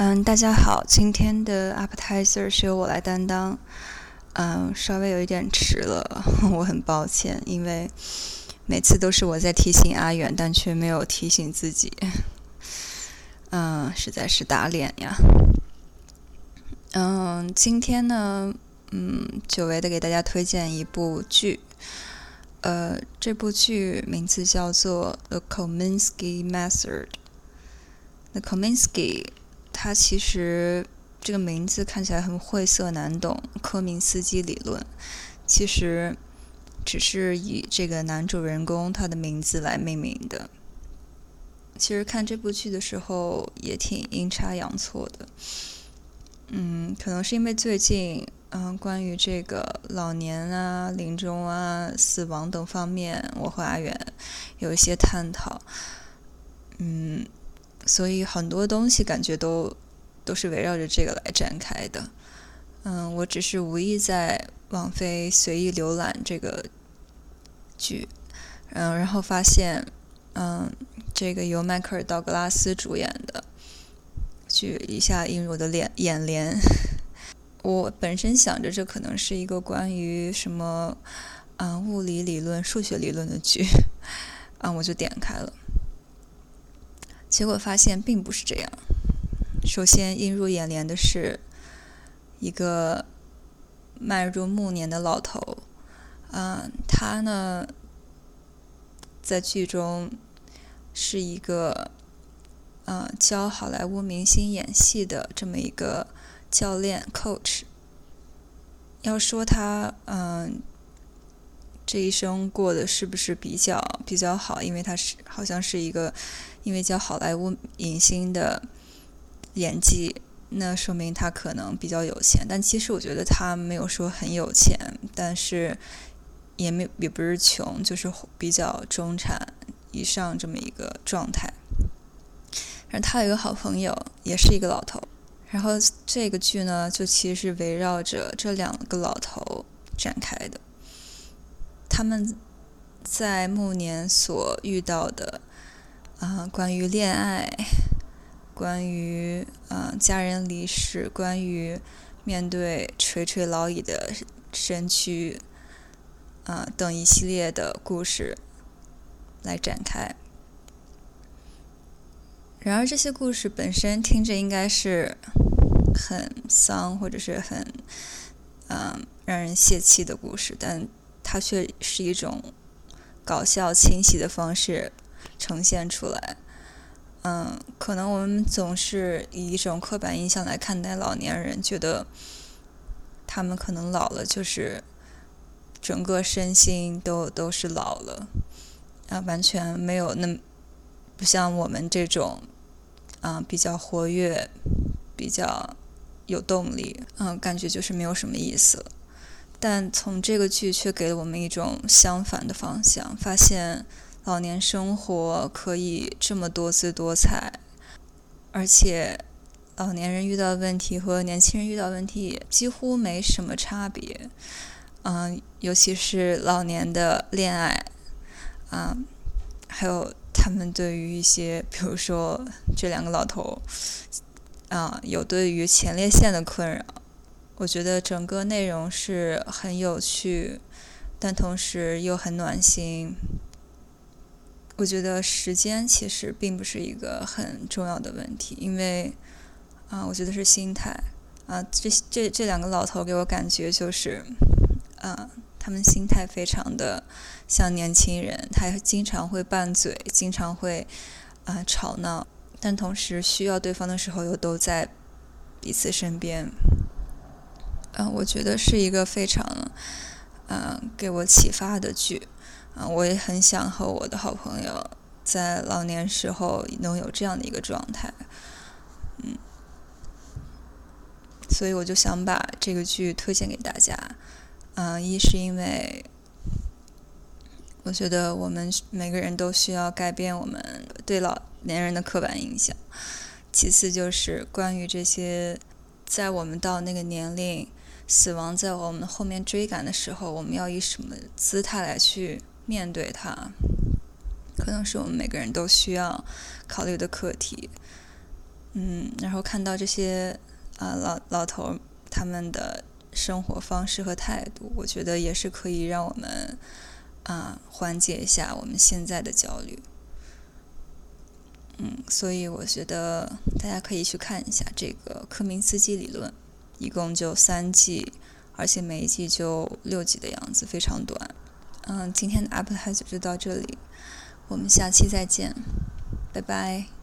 嗯，大家好，今天的 appetizer 是由我来担当。嗯，稍微有一点迟了，我很抱歉，因为每次都是我在提醒阿远，但却没有提醒自己。嗯，实在是打脸呀。嗯，今天呢，嗯，久违的给大家推荐一部剧。呃，这部剧名字叫做《The Kominsky Method》。The Kominsky。它其实这个名字看起来很晦涩难懂，科明斯基理论，其实只是以这个男主人公他的名字来命名的。其实看这部剧的时候也挺阴差阳错的，嗯，可能是因为最近嗯关于这个老年啊、临终啊、死亡等方面，我和阿远有一些探讨，嗯。所以很多东西感觉都都是围绕着这个来展开的。嗯，我只是无意在网飞随意浏览这个剧，嗯，然后发现，嗯，这个由迈克尔·道格拉斯主演的剧一下映入我的脸眼帘。我本身想着这可能是一个关于什么，嗯，物理理论、数学理论的剧，嗯，我就点开了。结果发现并不是这样。首先映入眼帘的是一个迈入暮年的老头，嗯，他呢在剧中是一个呃教好莱坞明星演戏的这么一个教练 coach。要说他嗯这一生过得是不是比较比较好？因为他是好像是一个。因为叫好莱坞影星的演技，那说明他可能比较有钱。但其实我觉得他没有说很有钱，但是也没也不是穷，就是比较中产以上这么一个状态。然后他有一个好朋友，也是一个老头。然后这个剧呢，就其实是围绕着这两个老头展开的，他们在暮年所遇到的。啊，关于恋爱，关于啊家人离世，关于面对垂垂老矣的身躯，啊等一系列的故事来展开。然而，这些故事本身听着应该是很丧或者是很嗯让人泄气的故事，但它却是一种搞笑清晰的方式。呈现出来，嗯，可能我们总是以一种刻板印象来看待老年人，觉得他们可能老了就是整个身心都都是老了，啊，完全没有那不像我们这种，啊，比较活跃、比较有动力，嗯，感觉就是没有什么意思了。但从这个剧却给了我们一种相反的方向，发现。老年生活可以这么多姿多彩，而且老年人遇到问题和年轻人遇到问题几乎没什么差别。嗯，尤其是老年的恋爱，啊，还有他们对于一些，比如说这两个老头，啊，有对于前列腺的困扰。我觉得整个内容是很有趣，但同时又很暖心。我觉得时间其实并不是一个很重要的问题，因为啊，我觉得是心态啊。这这这两个老头给我感觉就是，啊，他们心态非常的像年轻人，他经常会拌嘴，经常会啊吵闹，但同时需要对方的时候又都在彼此身边。嗯，我觉得是一个非常嗯给我启发的剧。啊，我也很想和我的好朋友在老年时候能有这样的一个状态，嗯，所以我就想把这个剧推荐给大家。嗯，一是因为我觉得我们每个人都需要改变我们对老年人的刻板印象；其次就是关于这些在我们到那个年龄，死亡在我们后面追赶的时候，我们要以什么姿态来去。面对它，可能是我们每个人都需要考虑的课题。嗯，然后看到这些啊老老头他们的生活方式和态度，我觉得也是可以让我们啊缓解一下我们现在的焦虑。嗯，所以我觉得大家可以去看一下这个科明斯基理论，一共就三季，而且每一季就六集的样子，非常短。嗯，今天的 appetizer 就到这里，我们下期再见，拜拜。